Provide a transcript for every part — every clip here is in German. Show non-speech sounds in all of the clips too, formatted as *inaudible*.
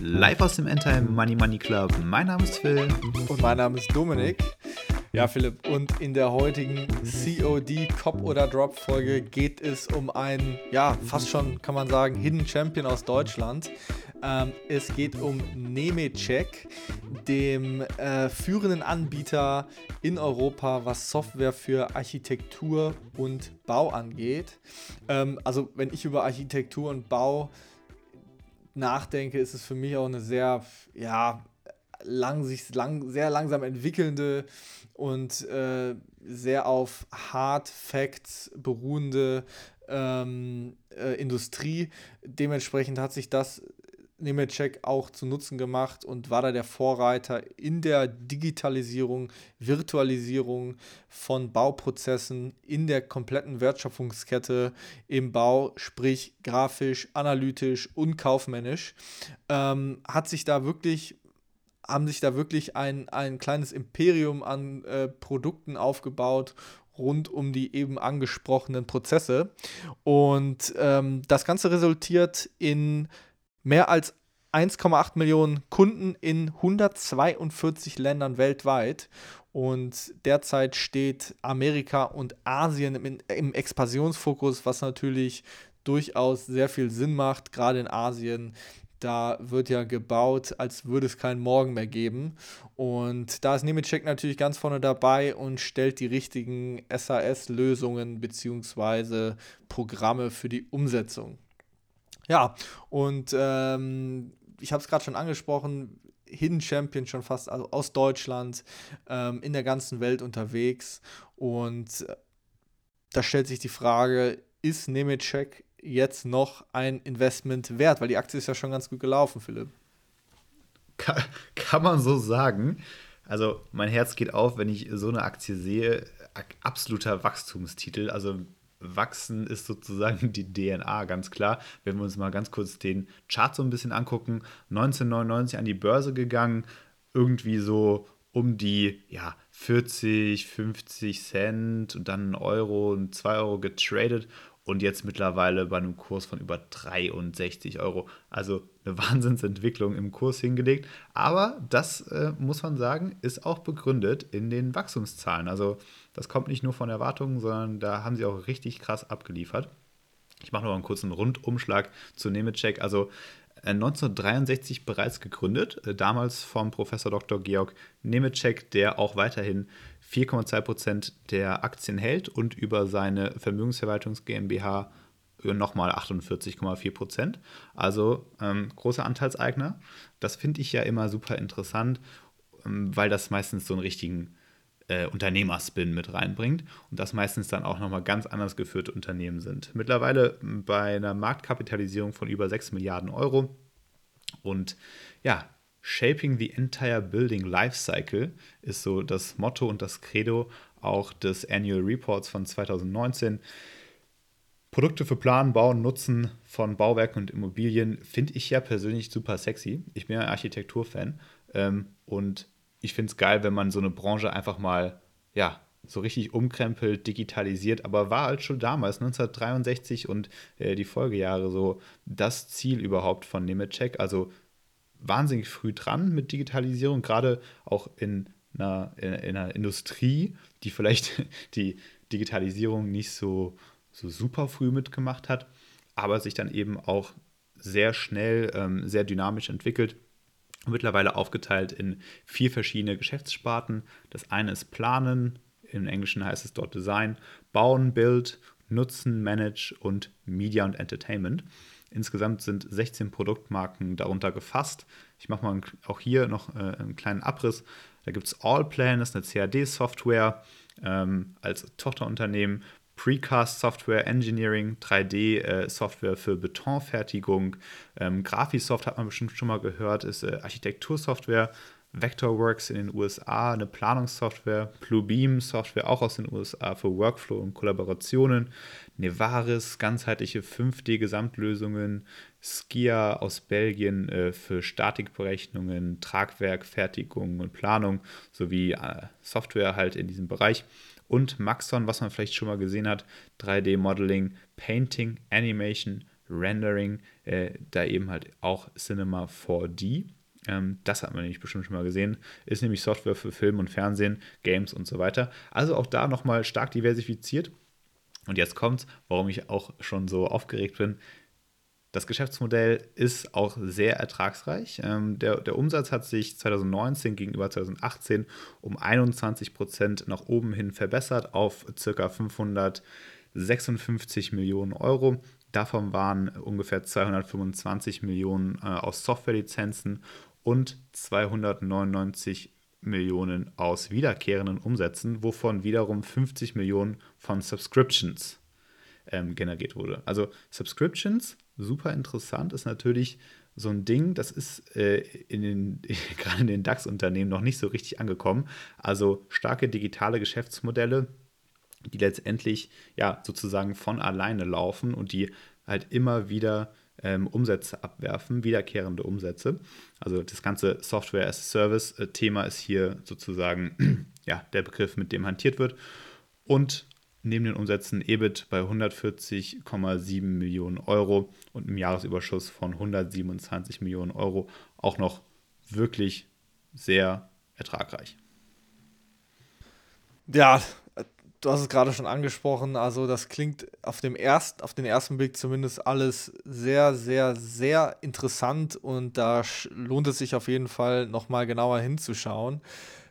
Live aus dem Endtime Money Money Club. Mein Name ist Phil. Und mein Name ist Dominik. Ja, Philipp, und in der heutigen COD Cop oder Drop Folge geht es um einen, ja, fast schon kann man sagen, Hidden Champion aus Deutschland. Ähm, es geht um Nemetschek, dem äh, führenden Anbieter in Europa, was Software für Architektur und Bau angeht. Ähm, also, wenn ich über Architektur und Bau nachdenke, ist es für mich auch eine sehr, ja, lang, sich lang, sehr langsam entwickelnde und äh, sehr auf Hard Facts beruhende ähm, äh, Industrie. Dementsprechend hat sich das Nemetschek auch zu Nutzen gemacht und war da der Vorreiter in der Digitalisierung, Virtualisierung von Bauprozessen in der kompletten Wertschöpfungskette im Bau, sprich grafisch, analytisch und kaufmännisch. Ähm, hat sich da wirklich haben sich da wirklich ein, ein kleines Imperium an äh, Produkten aufgebaut rund um die eben angesprochenen Prozesse. Und ähm, das Ganze resultiert in mehr als 1,8 Millionen Kunden in 142 Ländern weltweit. Und derzeit steht Amerika und Asien im, im Expansionsfokus, was natürlich durchaus sehr viel Sinn macht, gerade in Asien. Da wird ja gebaut, als würde es keinen Morgen mehr geben. Und da ist Nemetschek natürlich ganz vorne dabei und stellt die richtigen SAS-Lösungen bzw. Programme für die Umsetzung. Ja, und ähm, ich habe es gerade schon angesprochen, Hidden Champion schon fast also aus Deutschland, ähm, in der ganzen Welt unterwegs. Und äh, da stellt sich die Frage, ist Nemetschek jetzt noch ein Investment wert? Weil die Aktie ist ja schon ganz gut gelaufen, Philipp. Kann, man so sagen. Also mein Herz geht auf, wenn ich so eine Aktie sehe. Absoluter Wachstumstitel. Also Wachsen ist sozusagen die DNA, ganz klar. Wenn wir uns mal ganz kurz den Chart so ein bisschen angucken, 1999 an die Börse gegangen, irgendwie so um die ja, 40, 50 Cent und dann einen Euro und 2 Euro getradet und jetzt mittlerweile bei einem Kurs von über 63 Euro. Also eine *laughs* Wahnsinnsentwicklung im Kurs hingelegt. Aber das äh, muss man sagen, ist auch begründet in den Wachstumszahlen. Also das kommt nicht nur von Erwartungen, sondern da haben sie auch richtig krass abgeliefert. Ich mache noch einen kurzen Rundumschlag zu Nemetschek. Also 1963 äh, bereits gegründet, äh, damals vom Professor Dr. Georg Nemetschek, der auch weiterhin 4,2% der Aktien hält und über seine Vermögensverwaltungs GmbH nochmal 48,4% Also ähm, großer Anteilseigner. Das finde ich ja immer super interessant, ähm, weil das meistens so einen richtigen äh, Unternehmerspin mit reinbringt und das meistens dann auch nochmal ganz anders geführte Unternehmen sind. Mittlerweile bei einer Marktkapitalisierung von über 6 Milliarden Euro und ja, Shaping the Entire Building Lifecycle ist so das Motto und das Credo auch des Annual Reports von 2019. Produkte für Planen, Bauen, Nutzen von Bauwerken und Immobilien finde ich ja persönlich super sexy. Ich bin ja ein Architekturfan ähm, und ich finde es geil, wenn man so eine Branche einfach mal, ja, so richtig umkrempelt, digitalisiert, aber war halt schon damals, 1963 und äh, die Folgejahre so das Ziel überhaupt von Nemetschek. Also wahnsinnig früh dran mit Digitalisierung, gerade auch in einer, in, in einer Industrie, die vielleicht *laughs* die Digitalisierung nicht so, so super früh mitgemacht hat, aber sich dann eben auch sehr schnell, ähm, sehr dynamisch entwickelt. Mittlerweile aufgeteilt in vier verschiedene Geschäftssparten. Das eine ist Planen, im Englischen heißt es dort Design, Bauen, Build, Nutzen, Manage und Media und Entertainment. Insgesamt sind 16 Produktmarken darunter gefasst. Ich mache mal auch hier noch äh, einen kleinen Abriss. Da gibt es Allplan, das ist eine CAD-Software ähm, als Tochterunternehmen. Precast Software Engineering, 3D-Software äh, für Betonfertigung. Ähm, Graphisoft hat man bestimmt schon mal gehört, ist äh, Architektursoftware. Vectorworks in den USA, eine Planungssoftware, Bluebeam Software auch aus den USA für Workflow und Kollaborationen, Nevaris ganzheitliche 5D-Gesamtlösungen, Skia aus Belgien äh, für Statikberechnungen, Tragwerk, Fertigung und Planung sowie äh, Software halt in diesem Bereich Und Maxon, was man vielleicht schon mal gesehen hat, 3D-Modeling, Painting, Animation, Rendering, äh, da eben halt auch Cinema 4D. Ähm, das hat man nämlich bestimmt schon mal gesehen. Ist nämlich Software für Film und Fernsehen, Games und so weiter. Also auch da nochmal stark diversifiziert. Und jetzt kommt's, warum ich auch schon so aufgeregt bin. Das Geschäftsmodell ist auch sehr ertragsreich. Ähm, der, der, Umsatz hat sich 2019 gegenüber 2018 um 21 Prozent nach oben hin verbessert auf ca. 556 Millionen Euro. Davon waren ungefähr 225 Millionen äh, aus Softwarelizenzen und 299 Millionen aus wiederkehrenden Umsätzen, wovon wiederum 50 Millionen von Subscriptions ähm, generiert wurde. Also Subscriptions, super interessant, ist natürlich so ein Ding, das ist äh, in den, *laughs* gerade in den DAX-Unternehmen noch nicht so richtig angekommen. Also starke digitale Geschäftsmodelle, die letztendlich ja sozusagen von alleine laufen und die halt immer wieder ähm, Umsätze abwerfen, wiederkehrende Umsätze. Also das ganze Software as a Service-Thema ist hier sozusagen *clears throat* ja, der Begriff, mit dem hantiert wird. Und neben den Umsätzen EBIT bei 140,7 Millionen Euro und einem Jahresüberschuss von 127 Millionen Euro auch noch wirklich sehr ertragreich. Ja, du hast es gerade schon angesprochen, also das klingt auf, dem erst, auf den ersten Blick zumindest alles sehr, sehr, sehr interessant und da lohnt es sich auf jeden Fall nochmal genauer hinzuschauen.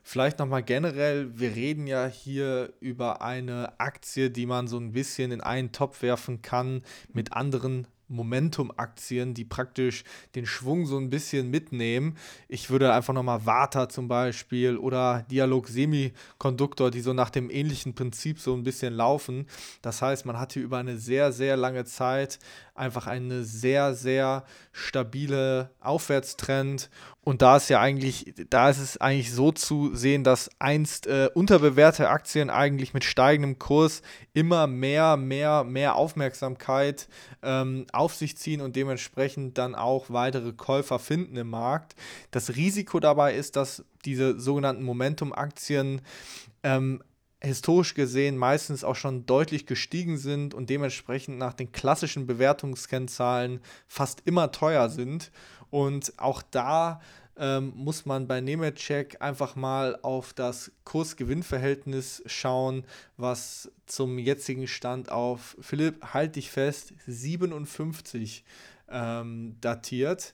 Vielleicht nochmal generell, wir reden ja hier über eine Aktie, die man so ein bisschen in einen Topf werfen kann mit anderen Momentum-Aktien, die praktisch den Schwung so ein bisschen mitnehmen. Ich würde einfach nochmal Vata zum Beispiel oder Dialog Semikonduktor, die so nach dem ähnlichen Prinzip so ein bisschen laufen. Das heißt, man hat hier über eine sehr, sehr lange Zeit einfach eine sehr, sehr stabile Aufwärtstrend. Und da ist ja eigentlich, da ist es eigentlich so zu sehen, dass einst äh, unterbewertete Aktien eigentlich mit steigendem Kurs immer mehr, mehr, mehr Aufmerksamkeit ähm, auf sich ziehen und dementsprechend dann auch weitere Käufer finden im Markt. Das Risiko dabei ist, dass diese sogenannten Momentum-Aktien ähm, historisch gesehen meistens auch schon deutlich gestiegen sind und dementsprechend nach den klassischen Bewertungskennzahlen fast immer teuer sind. Und auch da ähm, muss man bei Nemetschek einfach mal auf das Kurs-Gewinn-Verhältnis schauen, was zum jetzigen Stand auf, Philipp, halt dich fest, 57 ähm, datiert,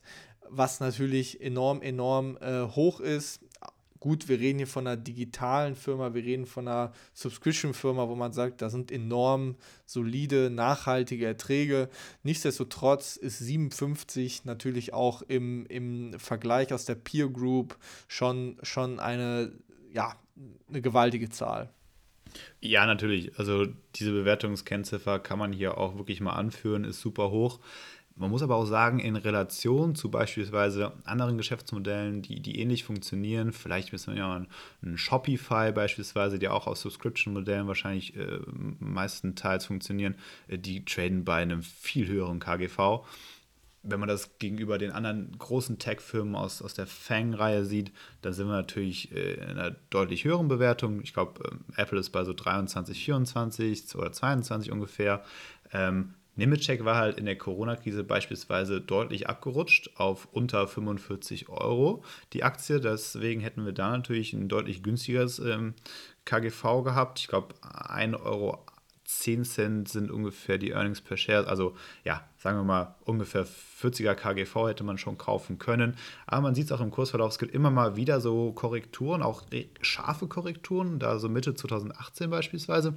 was natürlich enorm, enorm äh, hoch ist gut, wir reden hier von einer digitalen Firma, wir reden von einer Subscription-Firma, wo man sagt, da sind enorm solide, nachhaltige Erträge. Nichtsdestotrotz ist 57 natürlich auch im, im Vergleich aus der Peer Group schon, schon eine, ja, eine gewaltige Zahl. Ja, natürlich. Also diese Bewertungskennziffer kann man hier auch wirklich mal anführen, ist super hoch. Man muss aber auch sagen, in Relation zu beispielsweise anderen Geschäftsmodellen, die, die ähnlich funktionieren, vielleicht wissen wir ja ein Shopify beispielsweise, die auch aus Subscription-Modellen wahrscheinlich äh, meistenteils funktionieren, äh, die traden bei einem viel höheren KGV. Wenn man das gegenüber den anderen großen Tech-Firmen aus, aus der Fang-Reihe sieht, dann sind wir natürlich äh, in einer deutlich höheren Bewertung. Ich glaube, äh, Apple ist bei so 23, 24 oder 22 ungefähr. Ähm, Nemetschek war halt in der Corona-Krise beispielsweise deutlich abgerutscht auf unter 45 Euro die Aktie. Deswegen hätten wir da natürlich ein deutlich günstigeres ähm, KGV gehabt. Ich glaube, 1 Euro 10 Cent sind ungefähr die Earnings per Share. Also ja, sagen wir mal, ungefähr 40er KGV hätte man schon kaufen können. Aber man sieht es auch im Kursverlauf, es gibt immer mal wieder so Korrekturen, auch scharfe Korrekturen, da so Mitte 2018 beispielsweise.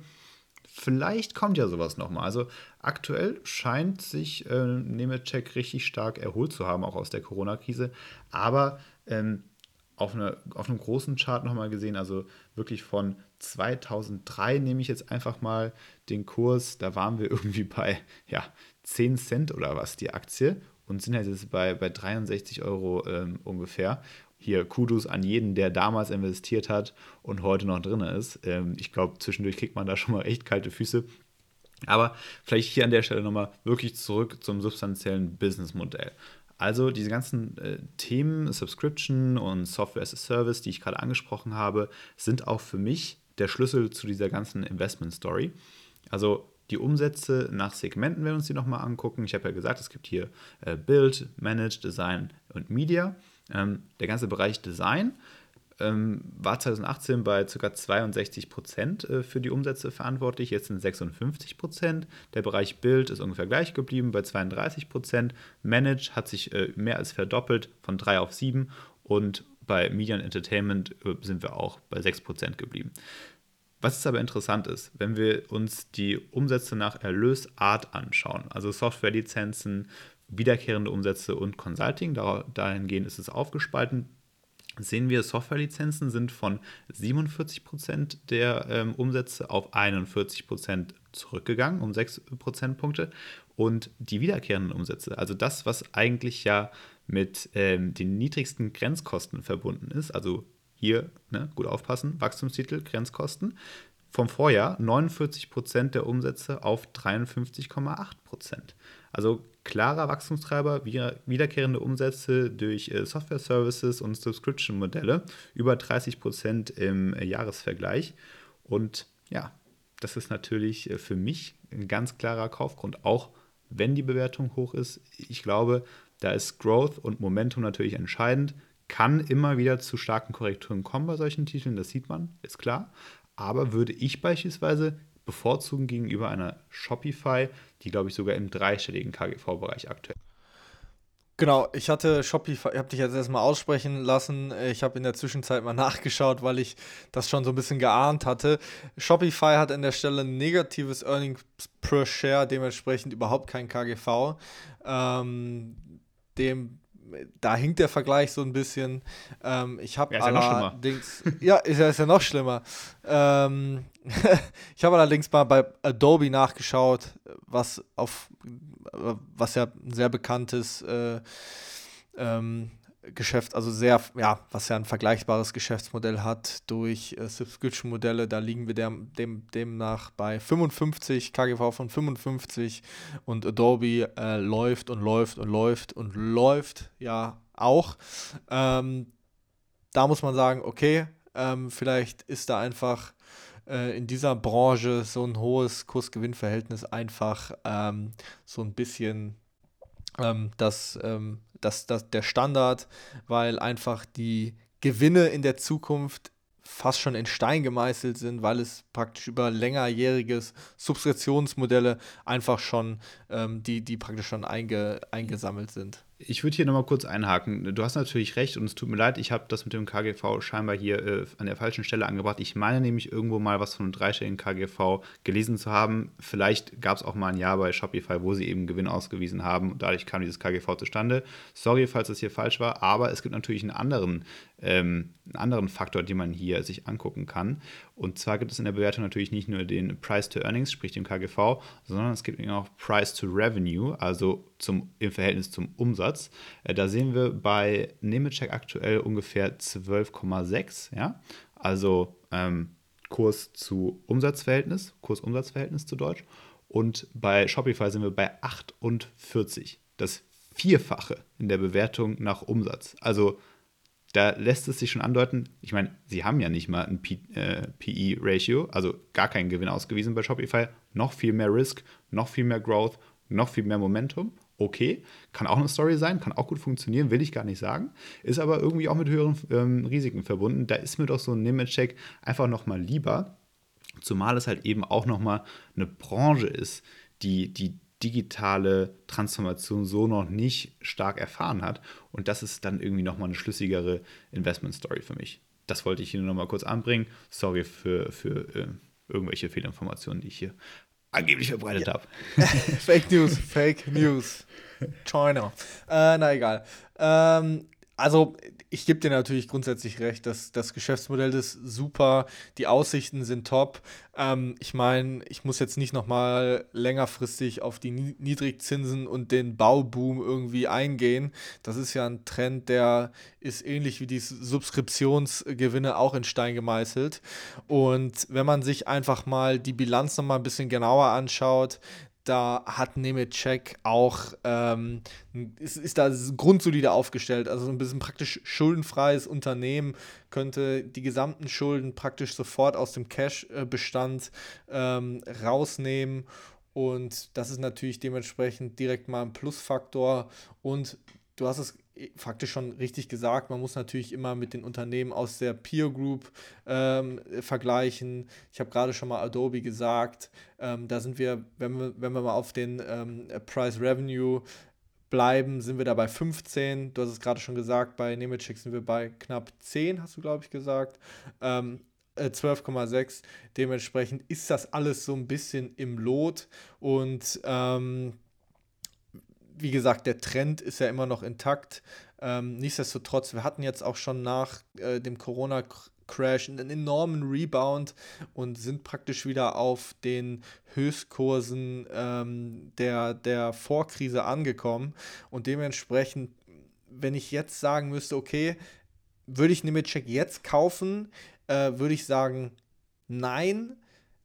Vielleicht kommt ja sowas nochmal. Also aktuell scheint sich äh, Nemetschek richtig stark erholt zu haben, auch aus der Corona-Krise. Aber ähm, auf, eine, auf einem großen Chart nochmal gesehen, also wirklich von 2003 nehme ich jetzt einfach mal den Kurs, da waren wir *laughs* irgendwie bei ja, 10 Cent oder was die Aktie und sind jetzt bei, bei 63 Euro ähm, ungefähr hier Kudos an jeden, der damals investiert hat und heute noch drin ist. Ähm, ich glaube, zwischendurch kriegt man da schon mal echt kalte Füße. Aber vielleicht hier an der Stelle nochmal wirklich zurück zum substanziellen Businessmodell. Also diese ganzen äh, Themen, Subscription und Software as a Service, die ich gerade angesprochen habe, sind auch für mich der Schlüssel zu dieser ganzen Investment-Story. Also die Umsätze nach Segmenten werden wir uns die nochmal angucken. Ich habe ja gesagt, es gibt hier äh, Build, Manage, Design und Media. Ähm, der ganze Bereich Design ähm, war 2018 bei ca. 62 Prozent äh, für die Umsätze verantwortlich, jetzt sind 56 Prozent. Der Bereich Bild ist ungefähr gleich geblieben bei 32 Prozent. Manage hat sich äh, mehr als verdoppelt von 3 auf 7 und bei Media und Entertainment äh, sind wir auch bei 6 Prozent geblieben. Was jetzt aber interessant ist, wenn wir uns die Umsätze nach Erlösart anschauen, also Softwarelizenzen, wiederkehrende Umsätze und Consulting, dahingehend ist es aufgespalten sehen wir, Softwarelizenzen sind von 47% der ähm, Umsätze auf 41% zurückgegangen, um 6 Prozentpunkte. Und die wiederkehrenden Umsätze, also das, was eigentlich ja mit ähm, den niedrigsten Grenzkosten verbunden ist, also hier, ne, gut aufpassen, Wachstumstitel, Grenzkosten, vom Vorjahr 49% der Umsätze auf 53,8%. Also klarer Wachstumstreiber, wiederkehrende Umsätze durch äh, Software-Services und Subscription-Modelle, über 30 Prozent im äh, Jahresvergleich. Und ja, das ist natürlich äh, für mich ein ganz klarer Kaufgrund, auch wenn die Bewertung hoch ist. Ich glaube, da ist Growth und Momentum natürlich entscheidend. Kann immer wieder zu starken Korrekturen kommen bei solchen Titeln, das sieht man, ist klar. Aber würde ich beispielsweise bevorzugen gegenüber einer Shopify, die, glaube ich, sogar im dreistelligen KGV-Bereich aktuell. Genau, ich hatte Shopify, ich habe dich jetzt erstmal aussprechen lassen. Ich habe in der Zwischenzeit mal nachgeschaut, weil ich das schon so ein bisschen geahnt hatte. Shopify hat an der Stelle ein negatives Earnings per Share, dementsprechend überhaupt kein KGV. Ähm, dem da hinkt der Vergleich so ein bisschen. Ähm, ich habe ja, allerdings, *laughs* ja, ist ja, ist ja noch schlimmer. Ähm, *laughs* ich habe allerdings mal bei Adobe nachgeschaut, was auf, was ja ein sehr bekanntes äh, ähm, Geschäft, also sehr, ja, was ja ein vergleichbares Geschäftsmodell hat durch äh, Subscription-Modelle, da liegen wir dem, dem, demnach bei 55, KGV von 55 und Adobe äh, läuft und läuft und läuft und läuft ja auch. Ähm, da muss man sagen, okay, ähm, vielleicht ist da einfach äh, in dieser Branche so ein hohes Kurs-Gewinn-Verhältnis einfach ähm, so ein bisschen ähm, das ähm, das, das, der Standard, weil einfach die Gewinne in der Zukunft fast schon in Stein gemeißelt sind, weil es praktisch über längerjähriges Subskriptionsmodelle einfach schon, ähm, die, die praktisch schon einge, eingesammelt sind ich würde hier nochmal kurz einhaken. Du hast natürlich recht und es tut mir leid, ich habe das mit dem KGV scheinbar hier äh, an der falschen Stelle angebracht. Ich meine nämlich irgendwo mal was von einem dreistelligen KGV gelesen zu haben. Vielleicht gab es auch mal ein Jahr bei Shopify, wo sie eben Gewinn ausgewiesen haben und dadurch kam dieses KGV zustande. Sorry, falls das hier falsch war, aber es gibt natürlich einen anderen, ähm, einen anderen Faktor, den man hier sich angucken kann. Und zwar gibt es in der Bewertung natürlich nicht nur den Price to Earnings, sprich den KGV, sondern es gibt auch Price to Revenue, also zum, im Verhältnis zum Umsatz. Äh, da sehen wir bei Nemetschek aktuell ungefähr 12,6, ja, also ähm, Kurs zu Umsatzverhältnis, Kurs-Umsatzverhältnis zu Deutsch. Und bei Shopify sind wir bei 48, das Vierfache in der Bewertung nach Umsatz. Also da lässt es sich schon andeuten, ich meine, sie haben ja nicht mal ein PE-Ratio, also gar keinen Gewinn ausgewiesen bei Shopify, noch viel mehr Risk, noch viel mehr Growth, noch viel mehr Momentum. Okay, kann auch eine Story sein, kann auch gut funktionieren, will ich gar nicht sagen, ist aber irgendwie auch mit höheren ähm, Risiken verbunden. Da ist mir doch so ein Nemetschek einfach nochmal lieber, zumal es halt eben auch nochmal eine Branche ist, die, die digitale Transformation so noch nicht stark erfahren hat. Und das ist dann irgendwie nochmal eine schlüssigere Investment-Story für mich. Das wollte ich hier nur nochmal kurz anbringen. Sorry für, für äh, irgendwelche Fehlinformationen, die ich hier angeblich verbreitet ja. habe. *laughs* Fake News, Fake News. China. Äh, na egal. Ähm, also ich gebe dir natürlich grundsätzlich recht, dass das Geschäftsmodell ist super, die Aussichten sind top. Ähm, ich meine, ich muss jetzt nicht nochmal längerfristig auf die Niedrigzinsen und den Bauboom irgendwie eingehen. Das ist ja ein Trend, der ist ähnlich wie die Subskriptionsgewinne auch in Stein gemeißelt. Und wenn man sich einfach mal die Bilanz nochmal ein bisschen genauer anschaut, da hat Nemetschek auch, ähm, ist, ist da grundsolide aufgestellt. Also ein bisschen praktisch schuldenfreies Unternehmen könnte die gesamten Schulden praktisch sofort aus dem Cash-Bestand ähm, rausnehmen. Und das ist natürlich dementsprechend direkt mal ein Plusfaktor. Und du hast es faktisch schon richtig gesagt, man muss natürlich immer mit den Unternehmen aus der Peer Group ähm, vergleichen. Ich habe gerade schon mal Adobe gesagt, ähm, da sind wir, wenn wir, wenn wir mal auf den ähm, Price Revenue bleiben, sind wir da bei 15. Du hast es gerade schon gesagt, bei Nemetschek sind wir bei knapp 10, hast du, glaube ich, gesagt. Ähm, 12,6. Äh, Dementsprechend ist das alles so ein bisschen im Lot und ähm, wie gesagt, der Trend ist ja immer noch intakt. Ähm, nichtsdestotrotz, wir hatten jetzt auch schon nach äh, dem Corona-Crash einen enormen Rebound und sind praktisch wieder auf den Höchstkursen ähm, der, der Vorkrise angekommen. Und dementsprechend, wenn ich jetzt sagen müsste, okay, würde ich Nemetschek jetzt kaufen, äh, würde ich sagen, nein.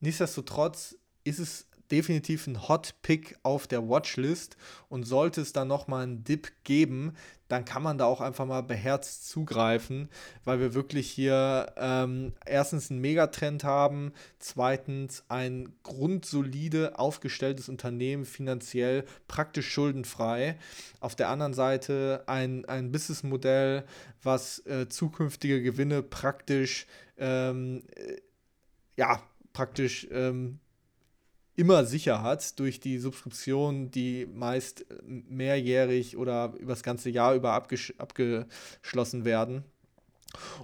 Nichtsdestotrotz ist es definitiv ein Hot Pick auf der Watchlist und sollte es dann nochmal einen Dip geben, dann kann man da auch einfach mal beherzt zugreifen, weil wir wirklich hier ähm, erstens einen Megatrend haben, zweitens ein grundsolide aufgestelltes Unternehmen, finanziell praktisch schuldenfrei. Auf der anderen Seite ein, ein Businessmodell, was äh, zukünftige Gewinne praktisch ähm, äh, ja, praktisch ähm, immer sicher hat durch die Subskription, die meist mehrjährig oder über das ganze Jahr über abgesch abgeschlossen werden.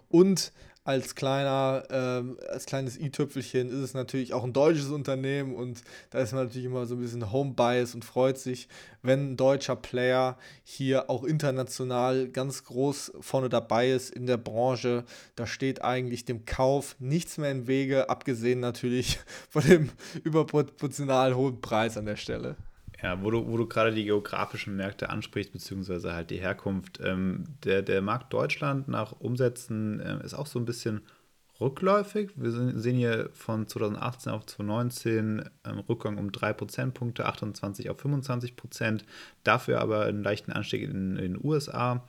Und als kleiner, äh, als kleines i-Tüpfelchen ist es natürlich auch ein deutsches Unternehmen und da ist man natürlich immer so ein bisschen Home-Bias und freut sich, wenn ein deutscher Player hier auch international ganz groß vorne dabei ist in der Branche. Da steht eigentlich dem Kauf nichts mehr im Wege, abgesehen natürlich *laughs* von dem überproportional hohen Preis an der Stelle. Ja, wo du, wo du gerade die geografischen Märkte ansprichst, beziehungsweise halt die Herkunft. Ähm, der, der Markt Deutschland nach Umsätzen äh, ist auch so ein bisschen rückläufig. Wir sehen hier von 2018 auf 2019 ähm, Rückgang um 3 Prozentpunkte, 28 auf 25 Prozent. Dafür aber einen leichten Anstieg in, in den USA.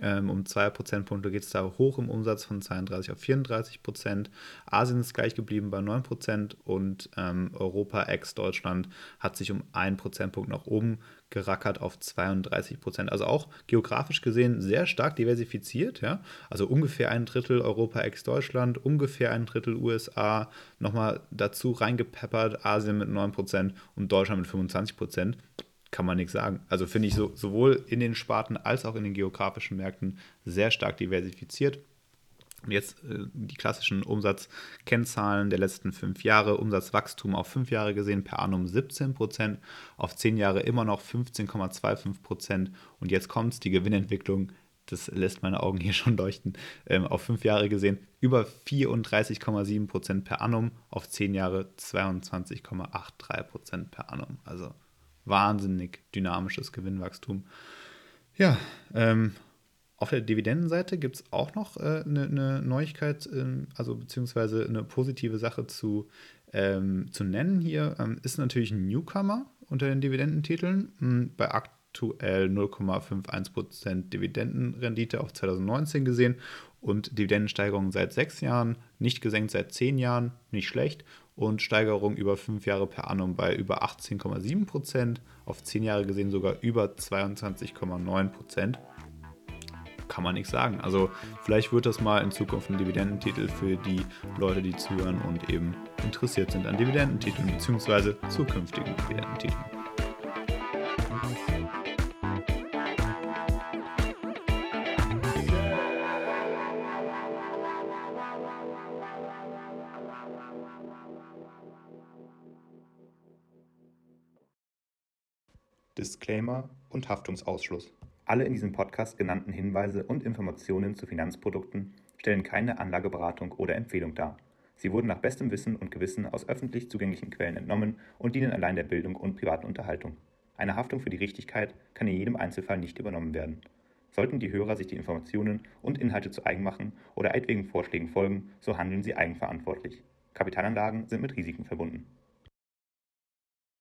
Ähm, um 2 Prozentpunkte geht es da hoch im Umsatz von 32 auf 34 Prozent. Asien ist gleich geblieben bei 9 Prozent und ähm, Europa ex Deutschland hat sich um 1 Prozentpunkt nach oben gerackert auf 32 Prozent. Also auch geografisch gesehen sehr stark diversifiziert. Ja? Also ungefähr ein Drittel Europa ex Deutschland, ungefähr ein Drittel USA, nochmal dazu reingepeppert, Asien mit 9 Prozent und Deutschland mit 25 Prozent kann man nichts sagen. Also finde ich so, sowohl in den Sparten als auch in den geografischen Märkten sehr stark diversifiziert. Und jetzt äh, die klassischen Umsatzkennzahlen der letzten fünf Jahre. Umsatzwachstum auf fünf Jahre gesehen per annum 17 Prozent, auf zehn Jahre immer noch 15,25 Prozent. Und jetzt kommt die Gewinnentwicklung, das lässt meine Augen hier *laughs* schon leuchten, ähm, auf fünf Jahre gesehen über 34,7 Prozent per annum, auf zehn Jahre 22,83 Prozent per annum. Also wahnsinnig dynamisches Gewinnwachstum. Ja, ähm, auf der Dividendenseite gibt es auch noch eine äh, ne, ne Neuigkeit, ähm, also beziehungsweise eine positive Sache zu, ähm, zu nennen hier. Ähm, ist natürlich ein Newcomer unter den Dividendentiteln. Hm, bei aktuell 0,51% Dividendenrendite auf 2019 gesehen und Dividendensteigerung seit sechs Jahren, nicht gesenkt seit zehn Jahren, nicht schlecht und Steigerung über fünf Jahre per annum bei über 18,7 Prozent, auf zehn Jahre gesehen sogar über 22,9 Prozent. Kann man nicht sagen. Also vielleicht wird das mal in Zukunft ein Dividendentitel für die Leute, die zuhören und eben interessiert sind an Dividendentiteln bzw. zukünftigen Dividendentiteln. Disclaimer und Haftungsausschluss. Alle in diesem Podcast genannten Hinweise und Informationen zu Finanzprodukten stellen keine Anlageberatung oder Empfehlung dar. Sie wurden nach bestem Wissen und Gewissen aus öffentlich zugänglichen Quellen entnommen und dienen allein der Bildung und privaten Unterhaltung. Eine Haftung für die Richtigkeit kann in jedem Einzelfall nicht übernommen werden. Sollten die Hörer sich die Informationen und Inhalte zu eigen machen oder etwaigen Vorschlägen folgen, so handeln sie eigenverantwortlich. Kapitalanlagen sind mit Risiken verbunden.